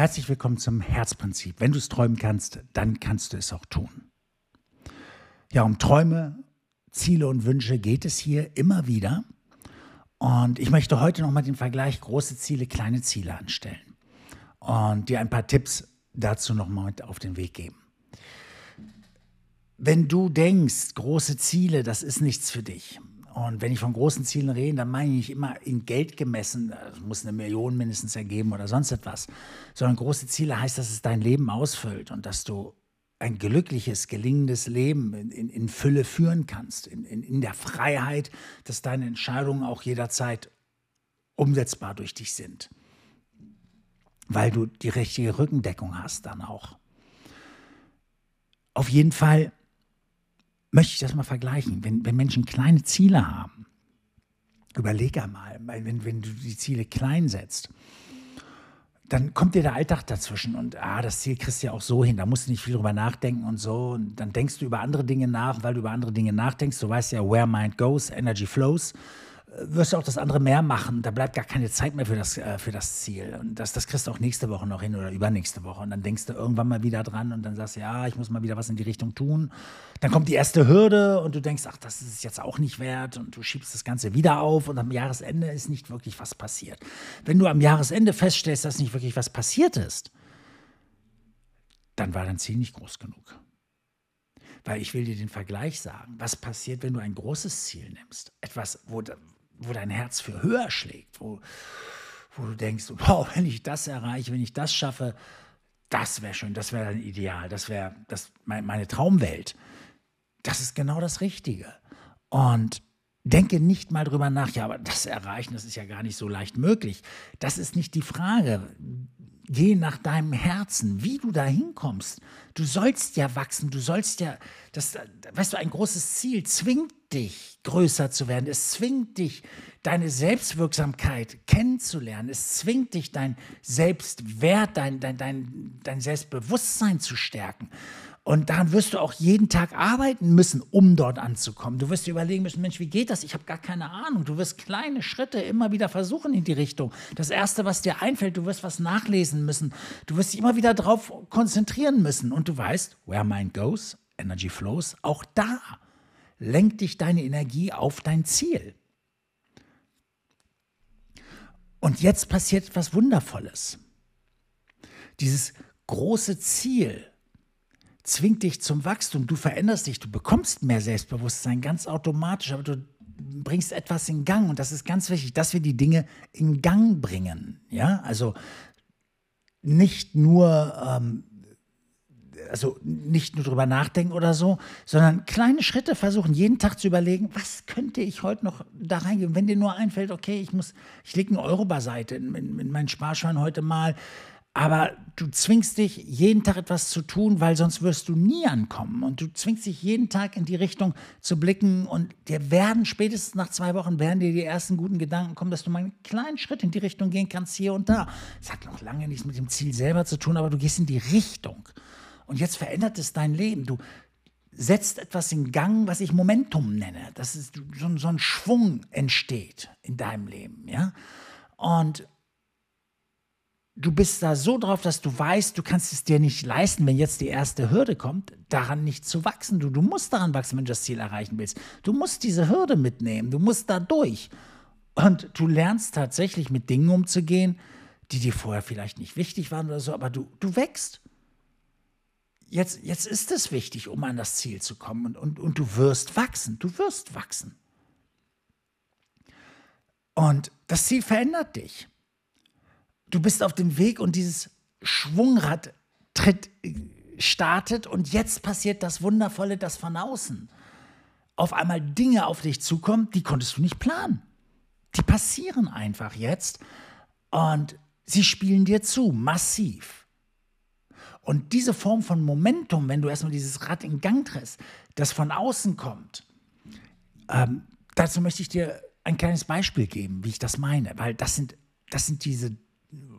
Herzlich willkommen zum Herzprinzip. Wenn du es träumen kannst, dann kannst du es auch tun. Ja, um Träume, Ziele und Wünsche geht es hier immer wieder. Und ich möchte heute nochmal den Vergleich große Ziele, kleine Ziele anstellen und dir ein paar Tipps dazu nochmal mit auf den Weg geben. Wenn du denkst, große Ziele, das ist nichts für dich, und wenn ich von großen Zielen rede, dann meine ich nicht immer in Geld gemessen, das muss eine Million mindestens ergeben oder sonst etwas, sondern große Ziele heißt, dass es dein Leben ausfüllt und dass du ein glückliches, gelingendes Leben in, in, in Fülle führen kannst, in, in, der Freiheit, dass deine Entscheidungen auch jederzeit umsetzbar durch dich sind, weil du die richtige Rückendeckung hast dann auch. Auf jeden Fall möchte ich das mal vergleichen. Wenn, wenn Menschen kleine Ziele haben, überleg einmal, wenn, wenn du die Ziele klein setzt, dann kommt dir der Alltag dazwischen und ah, das Ziel kriegst du ja auch so hin, da musst du nicht viel drüber nachdenken und so. Und dann denkst du über andere Dinge nach, weil du über andere Dinge nachdenkst. Du weißt ja, where mind goes, energy flows wirst du auch das andere mehr machen. Da bleibt gar keine Zeit mehr für das, äh, für das Ziel. Und das, das kriegst du auch nächste Woche noch hin oder übernächste Woche. Und dann denkst du irgendwann mal wieder dran und dann sagst du, ja, ich muss mal wieder was in die Richtung tun. Dann kommt die erste Hürde und du denkst, ach, das ist es jetzt auch nicht wert. Und du schiebst das Ganze wieder auf und am Jahresende ist nicht wirklich was passiert. Wenn du am Jahresende feststellst, dass nicht wirklich was passiert ist, dann war dein Ziel nicht groß genug. Weil ich will dir den Vergleich sagen. Was passiert, wenn du ein großes Ziel nimmst? Etwas, wo, wo dein Herz für höher schlägt, wo, wo du denkst, wow, wenn ich das erreiche, wenn ich das schaffe, das wäre schön, das wäre ein Ideal, das wäre das, meine Traumwelt. Das ist genau das Richtige. Und denke nicht mal drüber nach, ja, aber das erreichen, das ist ja gar nicht so leicht möglich. Das ist nicht die Frage. Geh nach deinem Herzen, wie du da hinkommst. Du sollst ja wachsen, du sollst ja, das, weißt du, ein großes Ziel zwingt dich, größer zu werden. Es zwingt dich, deine Selbstwirksamkeit kennenzulernen. Es zwingt dich, dein Selbstwert, dein, dein, dein, dein Selbstbewusstsein zu stärken. Und daran wirst du auch jeden Tag arbeiten müssen, um dort anzukommen. Du wirst dir überlegen müssen, Mensch, wie geht das? Ich habe gar keine Ahnung. Du wirst kleine Schritte immer wieder versuchen in die Richtung. Das Erste, was dir einfällt, du wirst was nachlesen müssen. Du wirst dich immer wieder darauf konzentrieren müssen. Und du weißt, where mind goes, energy flows, auch da lenkt dich deine Energie auf dein Ziel. Und jetzt passiert etwas Wundervolles. Dieses große Ziel, zwingt dich zum Wachstum. Du veränderst dich, du bekommst mehr Selbstbewusstsein ganz automatisch, aber du bringst etwas in Gang und das ist ganz wichtig, dass wir die Dinge in Gang bringen. Ja, also nicht nur, ähm, also nicht nur drüber nachdenken oder so, sondern kleine Schritte versuchen, jeden Tag zu überlegen, was könnte ich heute noch da reingeben? Wenn dir nur einfällt, okay, ich muss, ich lege einen Euro beiseite in, in, in meinen Sparschwein heute mal, aber du zwingst dich, jeden Tag etwas zu tun, weil sonst wirst du nie ankommen. Und du zwingst dich jeden Tag in die Richtung zu blicken. Und dir werden spätestens nach zwei Wochen werden dir die ersten guten Gedanken kommen, dass du mal einen kleinen Schritt in die Richtung gehen kannst, hier und da. Das hat noch lange nichts mit dem Ziel selber zu tun, aber du gehst in die Richtung. Und jetzt verändert es dein Leben. Du setzt etwas in Gang, was ich Momentum nenne. Das ist so, so ein Schwung entsteht in deinem Leben. Ja? Und du bist da so drauf, dass du weißt, du kannst es dir nicht leisten, wenn jetzt die erste Hürde kommt, daran nicht zu wachsen. Du, du musst daran wachsen, wenn du das Ziel erreichen willst. Du musst diese Hürde mitnehmen, du musst da durch. Und du lernst tatsächlich mit Dingen umzugehen, die dir vorher vielleicht nicht wichtig waren oder so, aber du, du wächst. Jetzt, jetzt ist es wichtig, um an das Ziel zu kommen und, und, und du wirst wachsen, du wirst wachsen. Und das Ziel verändert dich du bist auf dem Weg und dieses Schwungrad tritt, startet und jetzt passiert das Wundervolle, das von außen auf einmal Dinge auf dich zukommen, die konntest du nicht planen. Die passieren einfach jetzt und sie spielen dir zu, massiv. Und diese Form von Momentum, wenn du erstmal dieses Rad in Gang trittst, das von außen kommt, ähm, dazu möchte ich dir ein kleines Beispiel geben, wie ich das meine, weil das sind, das sind diese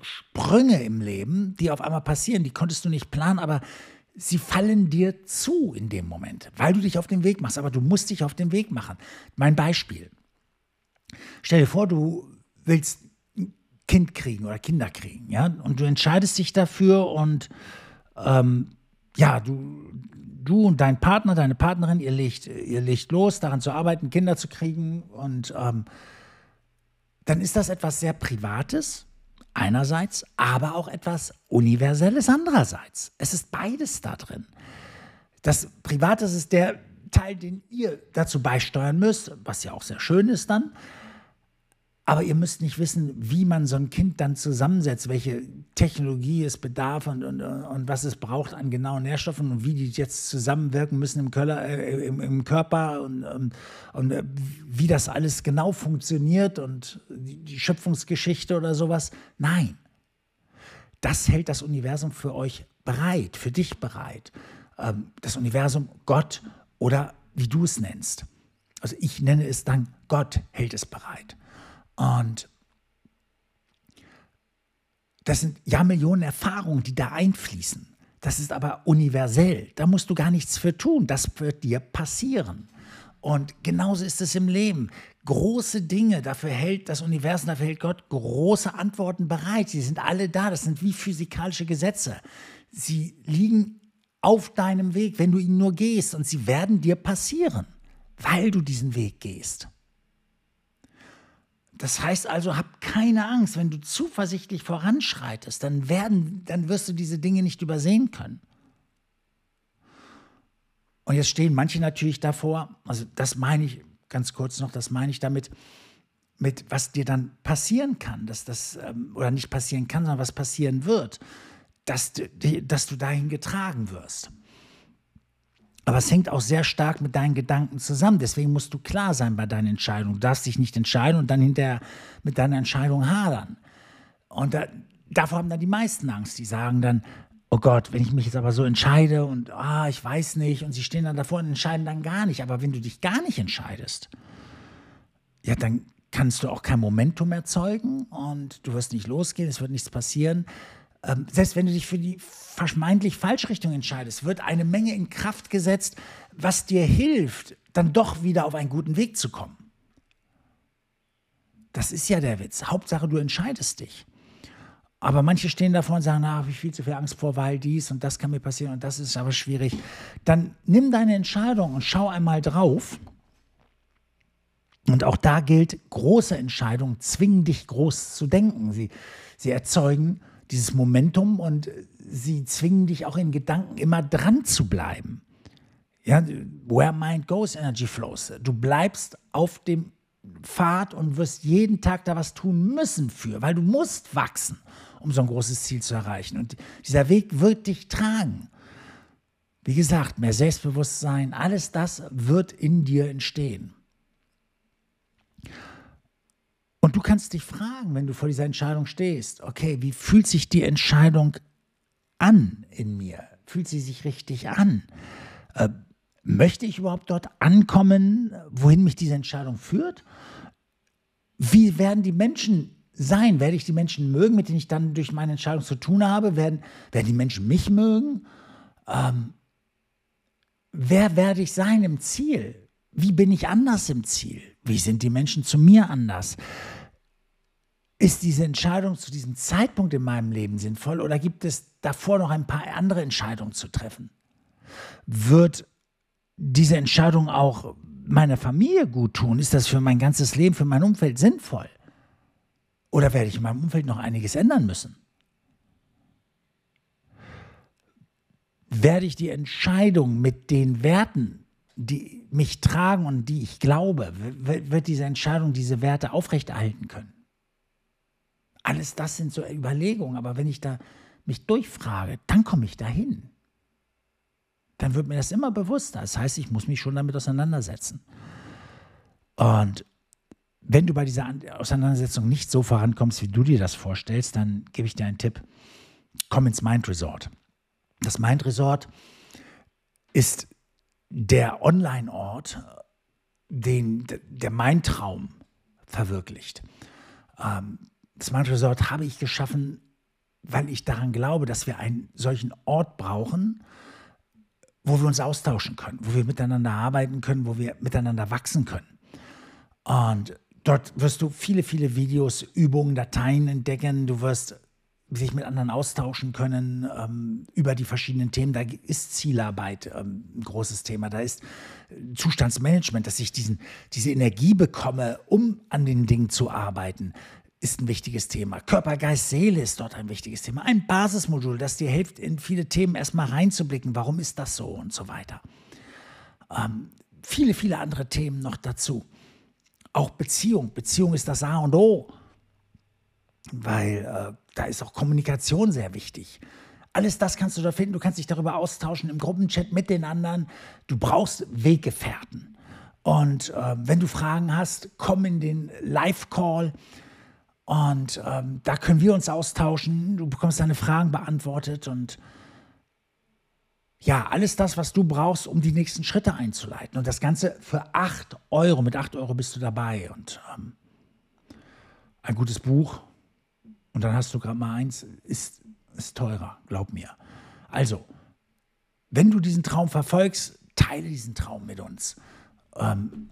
Sprünge im Leben, die auf einmal passieren, die konntest du nicht planen, aber sie fallen dir zu in dem Moment, weil du dich auf den Weg machst. Aber du musst dich auf den Weg machen. Mein Beispiel. Stell dir vor, du willst Kind kriegen oder Kinder kriegen, ja, und du entscheidest dich dafür und ähm, ja, du, du und dein Partner, deine Partnerin, ihr legt, ihr legt los, daran zu arbeiten, Kinder zu kriegen und ähm, dann ist das etwas sehr Privates einerseits, aber auch etwas Universelles andererseits. Es ist beides da drin. Das Private ist der Teil, den ihr dazu beisteuern müsst, was ja auch sehr schön ist dann. Aber ihr müsst nicht wissen, wie man so ein Kind dann zusammensetzt, welche Technologie es bedarf und, und, und was es braucht an genauen Nährstoffen und wie die jetzt zusammenwirken müssen im, Köller, äh, im, im Körper und, und, und, äh, wie das alles genau funktioniert und die, die Schöpfungsgeschichte oder sowas. Nein, das hält das Universum für euch bereit, für dich bereit. Ähm, das Universum, Gott oder wie du es nennst. Also ich nenne es dann Gott hält es bereit. Und das sind ja Millionen Erfahrungen, die da einfließen. Das ist aber universell. Da musst du gar nichts für tun. Das wird dir passieren. Und genauso ist es im Leben. Große Dinge, dafür hält das Universum, dafür hält Gott große Antworten bereit. Sie sind alle da. Das sind wie physikalische Gesetze. Sie liegen auf deinem Weg, wenn du ihn nur gehst. Und sie werden dir passieren, weil du diesen Weg gehst. Das heißt also, hab keine Angst, wenn du zuversichtlich voranschreitest, dann werden, dann wirst du diese Dinge nicht übersehen können. Und jetzt stehen manche natürlich davor, also das meine ich ganz kurz noch, das meine ich damit, mit was dir dann passieren kann, dass das, ähm, oder nicht passieren kann, sondern was passieren wird, dass, dass du dahin getragen wirst. Aber es hängt auch sehr stark mit deinen Gedanken zusammen. Deswegen musst du klar sein bei deinen Entscheidungen. Du darfst dich nicht entscheiden und dann hinterher mit deiner Entscheidung hadern. Und da, davor haben dann die meisten Angst. Die sagen dann, oh Gott, wenn ich mich jetzt aber so entscheide und ah, ich weiß nicht, und sie stehen dann davor und entscheiden dann gar nicht. Aber wenn du dich gar nicht entscheidest, ja, dann kannst du auch kein Momentum erzeugen und du wirst nicht losgehen, es wird nichts passieren ähm, selbst wenn du dich für die vermeintlich falsche Richtung entscheidest, wird eine Menge in Kraft gesetzt, was dir hilft, dann doch wieder auf einen guten Weg zu kommen. Das ist ja der Witz. Hauptsache, du entscheidest dich. Aber manche stehen davor und sagen, ach, ich viel zu viel Angst vor, weil dies und das kann mir passieren und das ist aber schwierig. Dann nimm deine Entscheidung und schau einmal drauf. Und auch da gilt, große Entscheidungen zwingen dich groß zu denken. Sie, sie erzeugen dieses Momentum und sie zwingen dich auch in Gedanken immer dran zu bleiben. Ja, where mind goes, energy flows. Du bleibst auf dem Pfad und wirst jeden Tag da was tun müssen für, weil du musst wachsen, um so ein großes Ziel zu erreichen. Und dieser Weg wird dich tragen. Wie gesagt, mehr Selbstbewusstsein, alles das wird in dir entstehen. Und du kannst dich fragen, wenn du vor dieser Entscheidung stehst, okay, wie fühlt sich die Entscheidung an in mir? Fühlt sie sich richtig an? Äh, möchte ich überhaupt dort ankommen, wohin mich diese Entscheidung führt? Wie werden die Menschen sein? Werde ich die Menschen mögen, mit denen ich dann durch meine Entscheidung zu tun habe? Werden, werden die Menschen mich mögen? Ähm, wer werde ich sein im Ziel? Wie bin ich anders im Ziel? Wie sind die Menschen zu mir anders? Ist diese Entscheidung zu diesem Zeitpunkt in meinem Leben sinnvoll oder gibt es davor noch ein paar andere Entscheidungen zu treffen? Wird diese Entscheidung auch meiner Familie gut tun? Ist das für mein ganzes Leben, für mein Umfeld sinnvoll? Oder werde ich in meinem Umfeld noch einiges ändern müssen? Werde ich die Entscheidung mit den Werten die mich tragen und die ich glaube, wird diese Entscheidung diese Werte aufrechterhalten können. Alles das sind so Überlegungen, aber wenn ich da mich durchfrage, dann komme ich dahin. Dann wird mir das immer bewusster. Das heißt, ich muss mich schon damit auseinandersetzen. Und wenn du bei dieser Auseinandersetzung nicht so vorankommst, wie du dir das vorstellst, dann gebe ich dir einen Tipp. Komm ins Mind Resort. Das Mind Resort ist der Online-Ort, den der mein Traum verwirklicht. Ähm, Mind Resort habe ich geschaffen, weil ich daran glaube, dass wir einen solchen Ort brauchen, wo wir uns austauschen können, wo wir miteinander arbeiten können, wo wir miteinander wachsen können. Und dort wirst du viele, viele Videos, Übungen, Dateien entdecken. Du wirst sich mit anderen austauschen können ähm, über die verschiedenen Themen. Da ist Zielarbeit ähm, ein großes Thema. Da ist Zustandsmanagement, dass ich diesen, diese Energie bekomme, um an den Dingen zu arbeiten, ist ein wichtiges Thema. Körper, Geist, Seele ist dort ein wichtiges Thema. Ein Basismodul, das dir hilft, in viele Themen erstmal reinzublicken. Warum ist das so und so weiter. Ähm, viele, viele andere Themen noch dazu. Auch Beziehung. Beziehung ist das A und O weil äh, da ist auch Kommunikation sehr wichtig. Alles das kannst du da finden. Du kannst dich darüber austauschen im Gruppenchat mit den anderen. Du brauchst Weggefährten. Und äh, wenn du Fragen hast, komm in den Live-Call. Und ähm, da können wir uns austauschen. Du bekommst deine Fragen beantwortet und ja, alles das, was du brauchst, um die nächsten Schritte einzuleiten. Und das Ganze für 8 Euro. Mit 8 Euro bist du dabei. Und ähm, ein gutes Buch, und dann hast du gerade mal eins, ist, ist teurer, glaub mir. Also, wenn du diesen Traum verfolgst, teile diesen Traum mit uns. Ähm,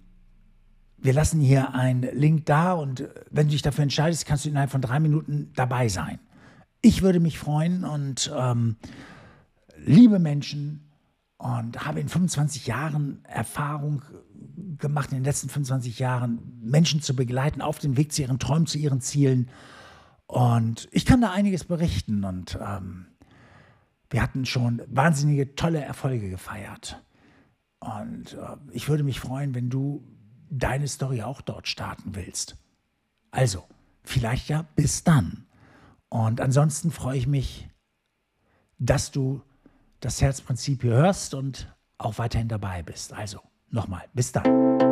wir lassen hier einen Link da und wenn du dich dafür entscheidest, kannst du innerhalb von drei Minuten dabei sein. Ich würde mich freuen und ähm, liebe Menschen und habe in 25 Jahren Erfahrung gemacht, in den letzten 25 Jahren Menschen zu begleiten auf dem Weg zu ihren Träumen, zu ihren Zielen. Und ich kann da einiges berichten und ähm, wir hatten schon wahnsinnige, tolle Erfolge gefeiert. Und äh, ich würde mich freuen, wenn du deine Story auch dort starten willst. Also, vielleicht ja bis dann. Und ansonsten freue ich mich, dass du das Herzprinzip hier hörst und auch weiterhin dabei bist. Also, nochmal, bis dann.